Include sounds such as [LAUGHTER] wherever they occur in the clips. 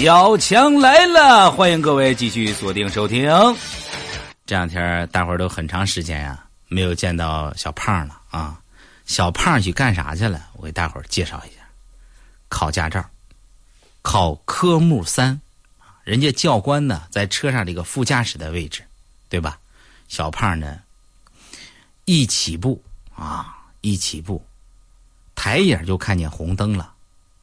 小强来了，欢迎各位继续锁定收听。这两天大伙儿都很长时间呀没有见到小胖了啊！小胖去干啥去了？我给大伙儿介绍一下：考驾照，考科目三。人家教官呢在车上这个副驾驶的位置，对吧？小胖呢一起步啊，一起步，抬眼就看见红灯了，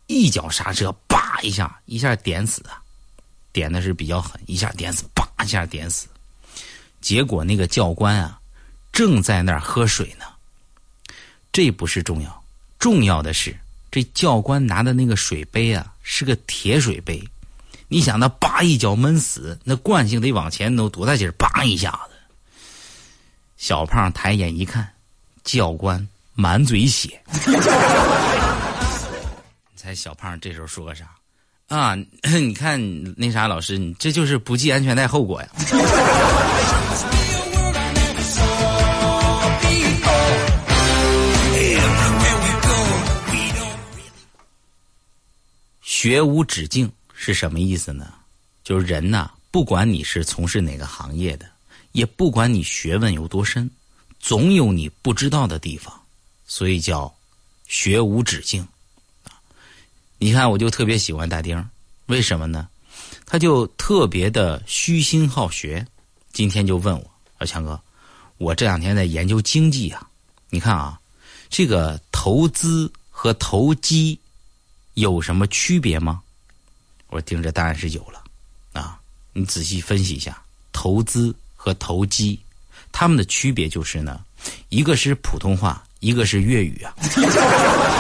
一脚刹车，叭一下，一下点死啊！点的是比较狠，一下点死，叭一下点死。结果那个教官啊，正在那儿喝水呢。这不是重要，重要的是这教官拿的那个水杯啊，是个铁水杯。你想，那叭一脚闷死，那惯性得往前挪多大劲儿？叭一下子，小胖抬眼一看，教官满嘴血。[LAUGHS] 你猜小胖这时候说个啥？啊，你看那啥，老师，你这就是不系安全带后果呀。学无止境是什么意思呢？就是人呐，不管你是从事哪个行业的，也不管你学问有多深，总有你不知道的地方，所以叫学无止境。你看，我就特别喜欢大丁，为什么呢？他就特别的虚心好学。今天就问我，说强哥，我这两天在研究经济啊，你看啊，这个投资和投机。有什么区别吗？我说听着，当然是有了啊！你仔细分析一下，投资和投机，他们的区别就是呢，一个是普通话，一个是粤语啊。[LAUGHS]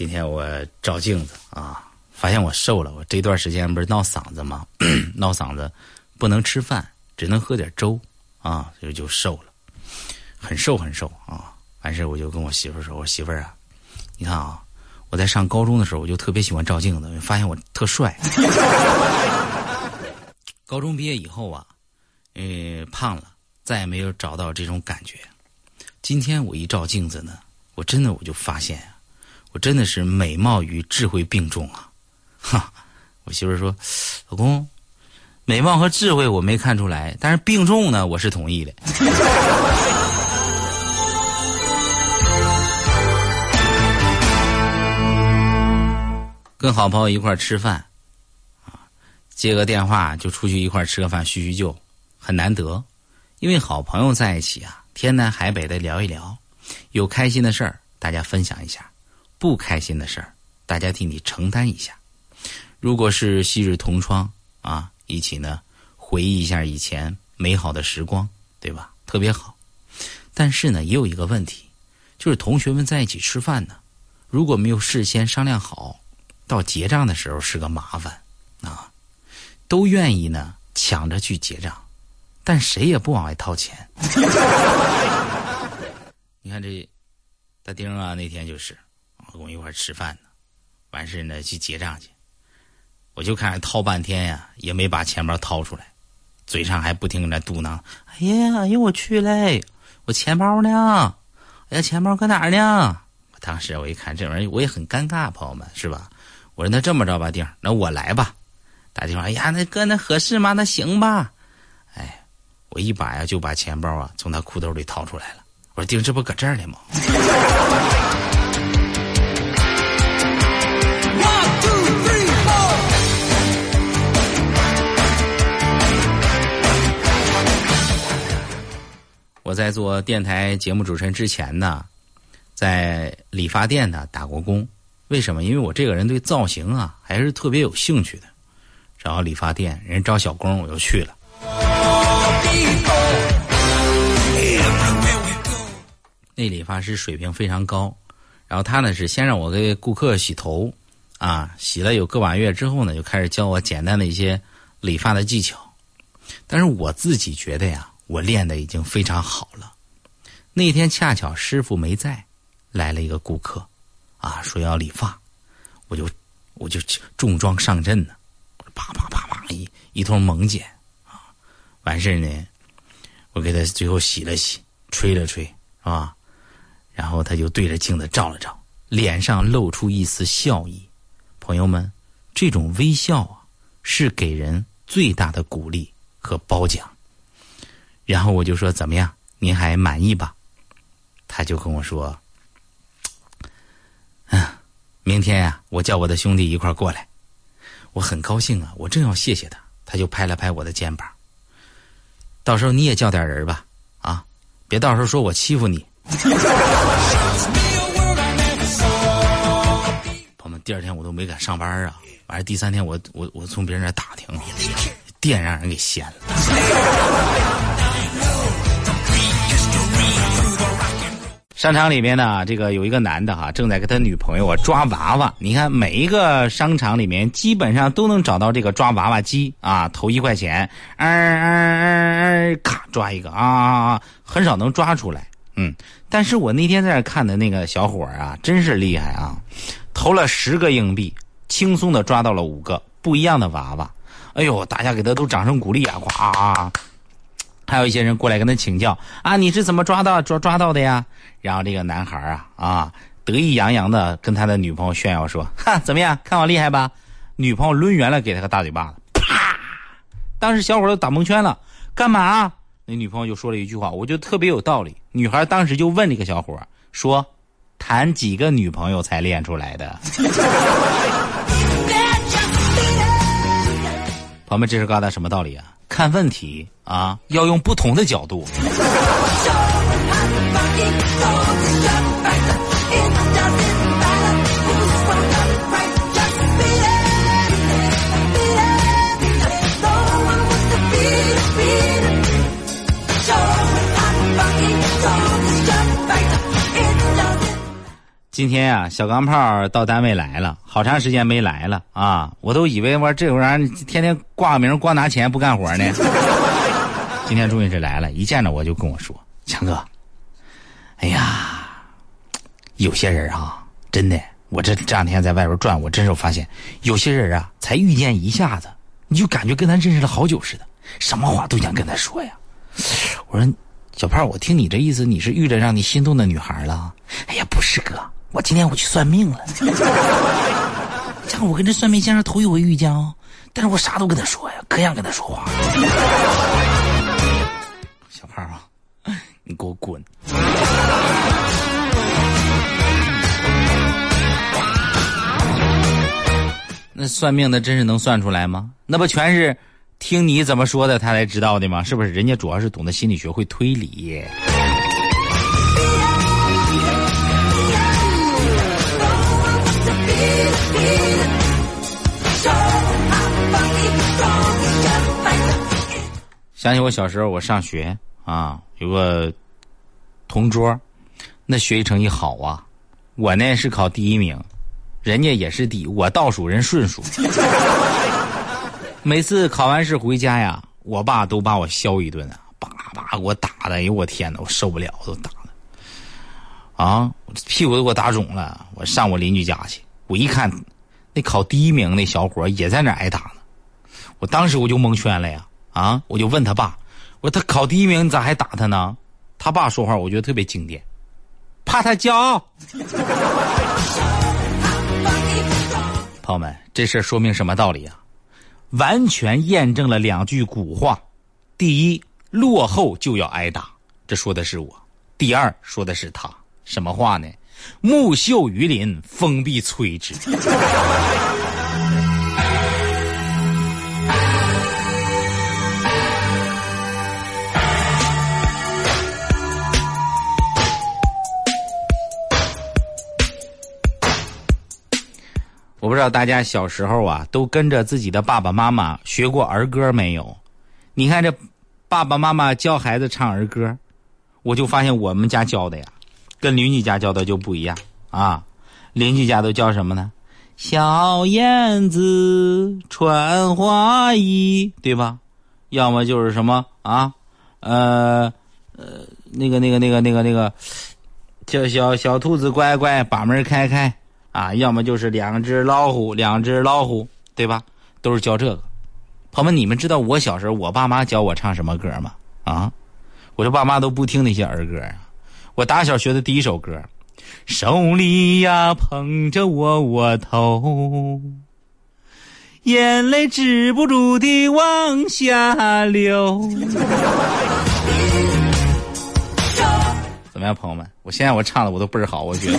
今天我照镜子啊。发现我瘦了，我这段时间不是闹嗓子吗？[CLEARS THROAT] 闹嗓子，不能吃饭，只能喝点粥啊，所以就瘦了，很瘦很瘦啊。完事我就跟我媳妇说：“我媳妇儿啊，你看啊，我在上高中的时候，我就特别喜欢照镜子，发现我特帅。[LAUGHS] 高中毕业以后啊，呃，胖了，再也没有找到这种感觉。今天我一照镜子呢，我真的我就发现啊，我真的是美貌与智慧并重啊。”哈，我媳妇说：“老公，美貌和智慧我没看出来，但是病重呢，我是同意的。”跟好朋友一块吃饭，啊，接个电话就出去一块吃个饭叙叙旧，很难得。因为好朋友在一起啊，天南海北的聊一聊，有开心的事儿大家分享一下，不开心的事儿大家替你承担一下。如果是昔日同窗啊，一起呢回忆一下以前美好的时光，对吧？特别好。但是呢，也有一个问题，就是同学们在一起吃饭呢，如果没有事先商量好，到结账的时候是个麻烦啊。都愿意呢抢着去结账，但谁也不往外掏钱。[LAUGHS] 你看这大丁啊，那天就是跟我一块吃饭呢，完事呢去结账去。我就看掏半天呀，也没把钱包掏出来，嘴上还不停在嘟囔：“哎呀，哎呀，我去嘞，我钱包呢？哎呀，钱包搁哪儿呢？”我当时我一看这玩意儿，我也很尴尬，朋友们是吧？我说那这么着吧，丁，那我来吧。打电话，哎呀，那哥那合适吗？那行吧。哎，我一把呀就把钱包啊从他裤兜里掏出来了。我说丁，这不搁这儿呢吗？我在做电台节目主持人之前呢，在理发店呢打过工。为什么？因为我这个人对造型啊还是特别有兴趣的。找理发店人招小工，我就去了。那理发师水平非常高，然后他呢是先让我给顾客洗头，啊，洗了有个把月之后呢，就开始教我简单的一些理发的技巧。但是我自己觉得呀。我练的已经非常好了。那天恰巧师傅没在，来了一个顾客，啊，说要理发，我就我就重装上阵呢，啪啪啪啪一一通猛剪啊，完事呢，我给他最后洗了洗，吹了吹，是吧？然后他就对着镜子照了照，脸上露出一丝笑意。朋友们，这种微笑啊，是给人最大的鼓励和褒奖。然后我就说：“怎么样？您还满意吧？”他就跟我说：“嗯，明天呀，我叫我的兄弟一块过来。”我很高兴啊，我正要谢谢他，他就拍了拍我的肩膀。到时候你也叫点人吧，啊，别到时候说我欺负你。[LAUGHS] 朋友们，第二天我都没敢上班啊，完了第三天我我我从别人那打听，店让人给掀了。商场里面呢，这个有一个男的哈，正在跟他女朋友啊抓娃娃。你看每一个商场里面，基本上都能找到这个抓娃娃机啊，投一块钱，嗯嗯嗯嗯，咔抓一个啊，很少能抓出来。嗯，但是我那天在那看的那个小伙啊，真是厉害啊，投了十个硬币，轻松的抓到了五个不一样的娃娃。哎呦，大家给他都掌声鼓励啊，呱！还有一些人过来跟他请教啊，你是怎么抓到抓抓到的呀？然后这个男孩啊啊，得意洋洋的跟他的女朋友炫耀说：“哈，怎么样，看我厉害吧？”女朋友抡圆了给他个大嘴巴子，啪！当时小伙都打蒙圈了，干嘛？那女朋友就说了一句话，我觉得特别有道理。女孩当时就问这个小伙说：“谈几个女朋友才练出来的？” [LAUGHS] 朋友们，这是告诉他什么道理啊？看问题啊，要用不同的角度。[LAUGHS] 今天啊，小钢炮到单位来了，好长时间没来了啊！我都以为我这玩意儿天天挂个名，光拿钱不干活呢。[LAUGHS] 今天终于是来了，一见着我就跟我说：“强哥，哎呀，有些人啊，真的，我这这两天在外边转，我真是发现，有些人啊，才遇见一下子，你就感觉跟他认识了好久似的，什么话都想跟他说呀。”我说：“小胖，我听你这意思，你是遇着让你心动的女孩了？”哎呀，不是哥。我今天我去算命了，[LAUGHS] 像我跟这算命先生头一回遇见哦，但是我啥都跟他说呀，可想跟他说话。[LAUGHS] 小胖啊，你给我滚！[LAUGHS] 那算命的真是能算出来吗？那不全是听你怎么说的他才知道的吗？是不是？人家主要是懂得心理学，会推理。想起我小时候，我上学啊，有个同桌，那学习成绩好啊。我呢是考第一名，人家也是第，我倒数，人顺数。[LAUGHS] 每次考完试回家呀，我爸都把我削一顿啊，叭叭给我打的，哎呦我天哪，我受不了，都打的，啊，屁股都给我打肿了。我上我邻居家去，我一看，那考第一名那小伙也在那挨打呢，我当时我就蒙圈了呀。啊！我就问他爸，我说他考第一名，你咋还打他呢？他爸说话，我觉得特别经典，怕他骄傲。朋友们，这事说明什么道理啊？完全验证了两句古话：第一，落后就要挨打，这说的是我；第二，说的是他。什么话呢？木秀于林，风必摧之。[LAUGHS] 不知道大家小时候啊，都跟着自己的爸爸妈妈学过儿歌没有？你看这爸爸妈妈教孩子唱儿歌，我就发现我们家教的呀，跟邻居家教的就不一样啊。邻居家都教什么呢？小燕子穿花衣，对吧？要么就是什么啊？呃呃，那个那个那个那个那个，叫小小兔子乖乖，把门开开。啊，要么就是两只老虎，两只老虎，对吧？都是教这个。朋友们，你们知道我小时候我爸妈教我唱什么歌吗？啊，我这爸妈都不听那些儿歌啊。我打小学的第一首歌，手里呀捧着窝窝头，眼泪止不住的往下流。[LAUGHS] 怎么样，朋友们？我现在我唱的我都倍儿好，我觉得。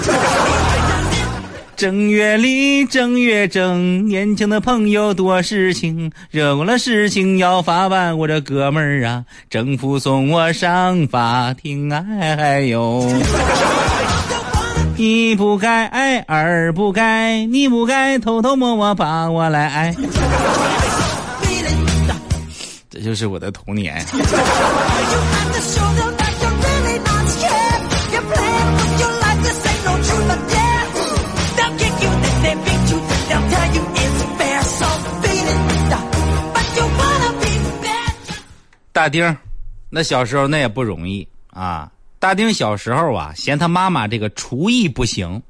正月里正月正，年轻的朋友多事情，惹过了事情要发办。我这哥们儿啊，政府送我上法庭，哎嗨哟！[LAUGHS] 一不该爱，二不该，你不该偷偷摸摸把我来爱。[LAUGHS] 这就是我的童年。[LAUGHS] 大丁，那小时候那也不容易啊。大丁小时候啊，嫌他妈妈这个厨艺不行，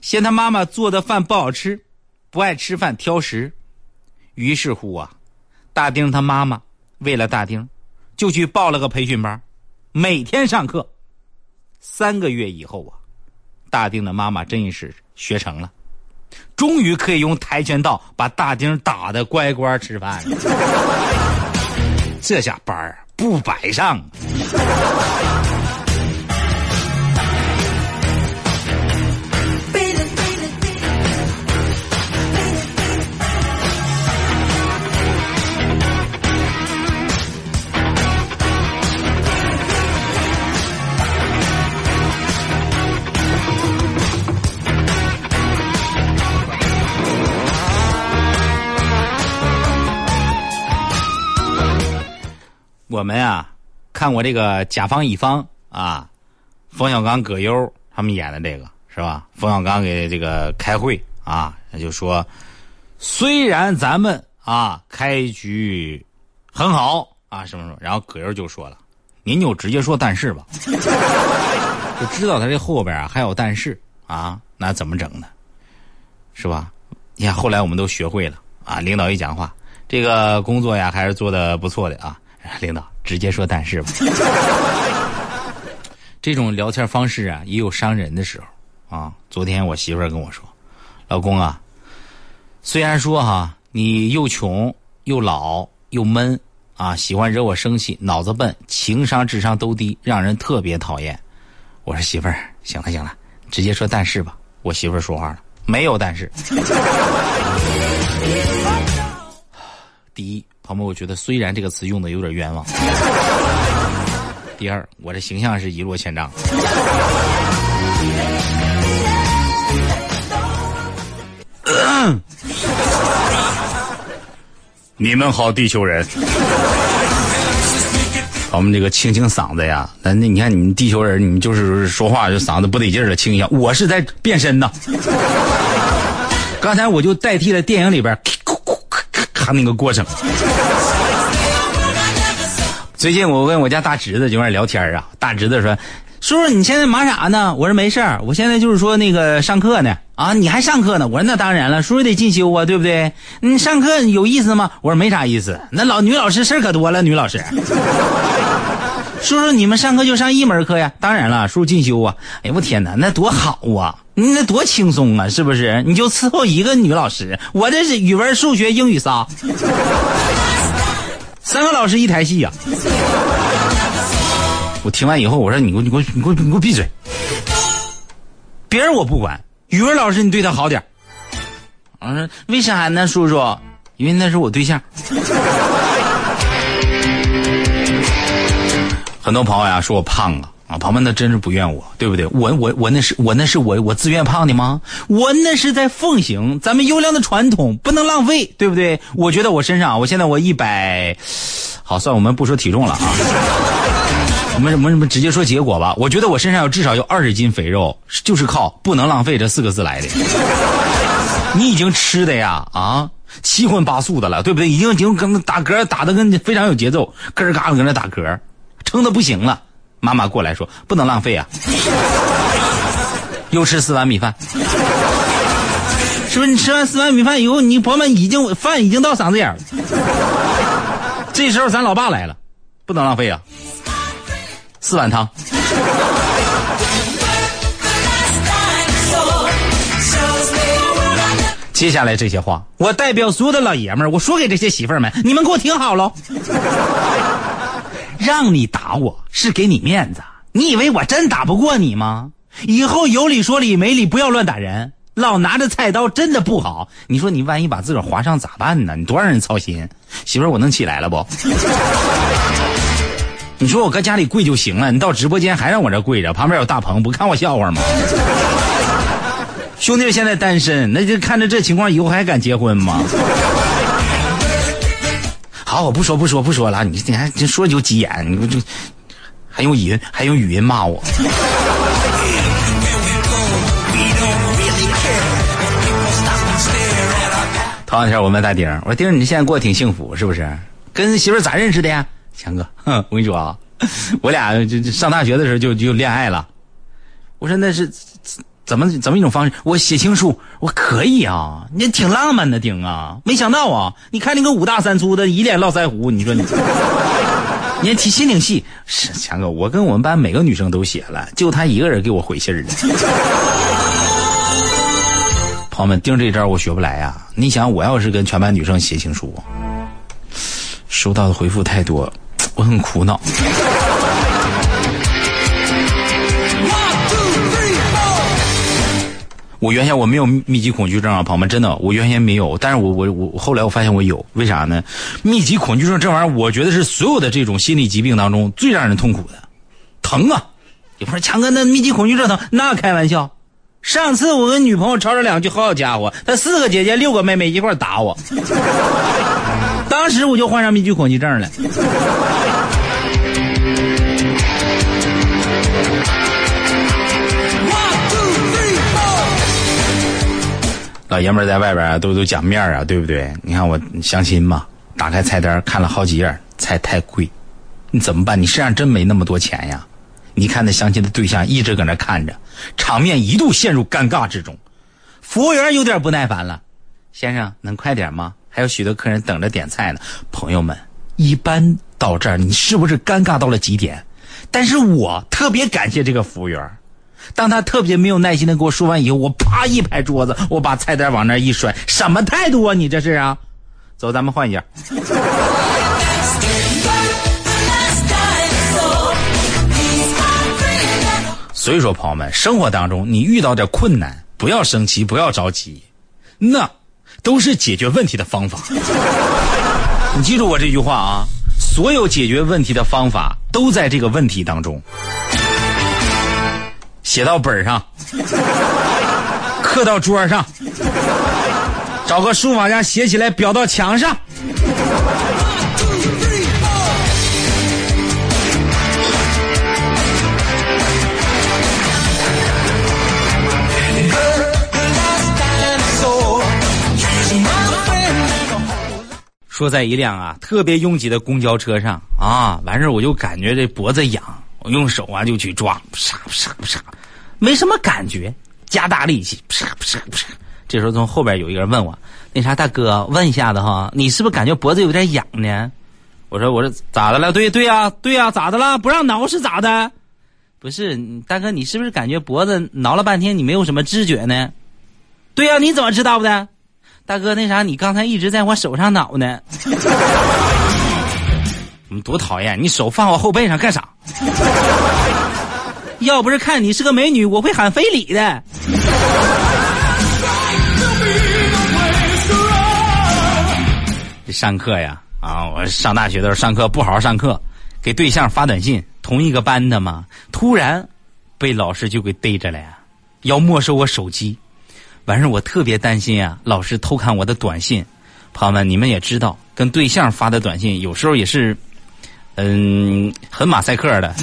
嫌他妈妈做的饭不好吃，不爱吃饭挑食。于是乎啊，大丁他妈妈为了大丁，就去报了个培训班，每天上课。三个月以后啊，大丁的妈妈真是学成了，终于可以用跆拳道把大丁打得乖乖吃饭。这下班儿不白上。我们啊，看过这个《甲方乙方》啊，冯小刚、葛优他们演的这个是吧？冯小刚给这个开会啊，他就说，虽然咱们啊开局很好啊什么什么，然后葛优就说了，您就直接说但是吧，[LAUGHS] 就知道他这后边啊还有但是啊，那怎么整呢？是吧？你看后来我们都学会了啊，领导一讲话，这个工作呀还是做的不错的啊。领导直接说但是吧，这种聊天方式啊，也有伤人的时候啊。昨天我媳妇儿跟我说：“老公啊，虽然说哈你又穷又老又闷啊，喜欢惹我生气，脑子笨，情商智商都低，让人特别讨厌。”我说媳妇儿，行了行了，直接说但是吧。我媳妇儿说话了，没有但是。[LAUGHS] 第一。朋友们，我觉得虽然这个词用的有点冤枉。第二，我这形象是一落千丈。[COUGHS] 你们好，地球人。我们这个清清嗓子呀，那那你看你们地球人，你们就是说话就嗓子不得劲儿的清一下。我是在变身呢。刚才我就代替了电影里边。他那个过程。最近我跟我家大侄子就在聊天啊，大侄子说：“叔叔，你现在忙啥呢？”我说：“没事儿，我现在就是说那个上课呢。”啊，你还上课呢？我说：“那当然了，叔叔得进修啊，对不对？你上课有意思吗？”我说：“没啥意思，那老女老师事儿可多了，女老师。”叔叔，你们上课就上一门课呀？当然了，叔叔进修啊。哎呦我天哪，那多好啊！你那多轻松啊，是不是？你就伺候一个女老师，我这是语文、数学、英语仨，[LAUGHS] 三个老师一台戏呀。我听完以后，我说你给我你给我你给我你给我闭嘴！别人我不管，语文老师你对他好点我说为啥呢，叔叔？因为那是我对象。[LAUGHS] 很多朋友呀说我胖啊啊，朋友们那真是不怨我，对不对？我我我那是我那是我我自愿胖的吗？我那是在奉行咱们优良的传统，不能浪费，对不对？我觉得我身上，我现在我一百，好算我们不说体重了啊，我们我们我们直接说结果吧。我觉得我身上有至少有二十斤肥肉，就是靠不能浪费这四个字来的。你已经吃的呀啊七荤八素的了，对不对？已经已经跟打嗝打的跟非常有节奏，咯儿嘎的搁那打嗝。撑的不行了，妈妈过来说不能浪费啊！[LAUGHS] 又吃四碗米饭，是不是？你吃完四碗米饭以后，你朋友们已经饭已经到嗓子眼了。这时候咱老爸来了，不能浪费啊，四碗汤。接下来这些话，我代表所有的老爷们儿，我说给这些媳妇儿们，你们给我听好喽。让你打我是给你面子，你以为我真打不过你吗？以后有理说理，没理不要乱打人，老拿着菜刀真的不好。你说你万一把自个儿划伤咋办呢？你多让人操心。媳妇儿，我能起来了不？[LAUGHS] 你说我搁家里跪就行了，你到直播间还让我这跪着，旁边有大鹏，不看我笑话吗？兄弟现在单身，那就看着这情况，以后还敢结婚吗？好，我不说，不说，不说了。你你还这说就急眼，你就还用语音还用语音骂我？头两天我问大丁，我说丁，你现在过得挺幸福是不是？跟媳妇咋认识的呀？强哥，哼，我跟你说啊，我俩就上大学的时候就就恋爱了。我说那是。怎么怎么一种方式？我写情书，我可以啊，你挺浪漫的丁啊！没想到啊，你看那个五大三粗的，一脸络腮胡，你说你，[LAUGHS] 你还提心挺细。是强哥，我跟我们班每个女生都写了，就他一个人给我回信儿了。[LAUGHS] 朋友们，丁这招我学不来呀！你想，我要是跟全班女生写情书，收到的回复太多，我很苦恼。我原先我没有密集恐惧症啊，朋友们，真的，我原先没有，但是我我我后来我发现我有，为啥呢？密集恐惧症这玩意儿，我觉得是所有的这种心理疾病当中最让人痛苦的，疼啊！有朋友强哥，那密集恐惧症疼？那开玩笑，上次我跟女朋友吵吵两句，好家伙，她四个姐姐六个妹妹一块打我，当时我就患上密集恐惧症了。老爷们在外边都都讲面啊，对不对？你看我相亲嘛，打开菜单看了好几页，菜太贵，你怎么办？你身上真没那么多钱呀？你看那相亲的对象一直搁那看着，场面一度陷入尴尬之中。服务员有点不耐烦了：“先生，能快点吗？还有许多客人等着点菜呢。”朋友们，一般到这儿你是不是尴尬到了极点？但是我特别感谢这个服务员。当他特别没有耐心的给我说完以后，我啪一拍桌子，我把菜单往那一摔，什么态度啊？你这是啊？走，咱们换一家。所以说，朋友们，生活当中你遇到点困难，不要生气，不要着急，那都是解决问题的方法。你记住我这句话啊！所有解决问题的方法都在这个问题当中。写到本上，刻到桌上，找个书法家写起来，裱到墙上。说在一辆啊特别拥挤的公交车上啊，完事我就感觉这脖子痒。我用手啊就去抓，啪啪啪，没什么感觉，加大力气，啪啪啪。这时候从后边有一个人问我：“那啥，大哥，问一下子哈，你是不是感觉脖子有点痒呢？”我说：“我说咋的了？对对呀，对呀，咋的了？不让挠是咋的？不是，大哥，你是不是感觉脖子挠了半天，你没有什么知觉呢？对呀，你怎么知道的？大哥，那啥，你刚才一直在我手上挠呢。[LAUGHS] ”你多讨厌！你手放我后背上干啥？要不是看你是个美女，我会喊非礼的。[LAUGHS] 上课呀，啊，我上大学的时候上课不好好上课，给对象发短信，同一个班的嘛，突然被老师就给逮着了呀，要没收我手机。完事我特别担心啊，老师偷看我的短信。朋友们，你们也知道，跟对象发的短信有时候也是。嗯，很马赛克的。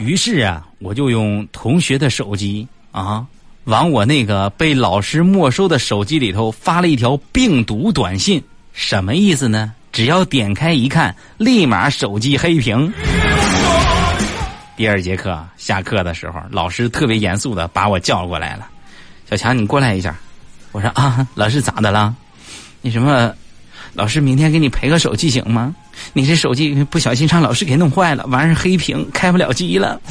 于是啊，我就用同学的手机啊，往我那个被老师没收的手机里头发了一条病毒短信。什么意思呢？只要点开一看，立马手机黑屏。第二节课下课的时候，老师特别严肃的把我叫过来了：“小强，你过来一下。”我说：“啊，老师咋的了？那什么？”老师明天给你赔个手机行吗？你这手机不小心让老师给弄坏了，完事黑屏开不了机了。[LAUGHS]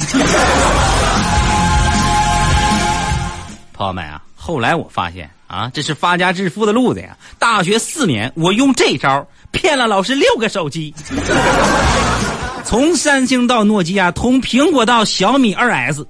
朋友们啊，后来我发现啊，这是发家致富的路子呀！大学四年，我用这招骗了老师六个手机，从三星到诺基亚，从苹果到小米二 S。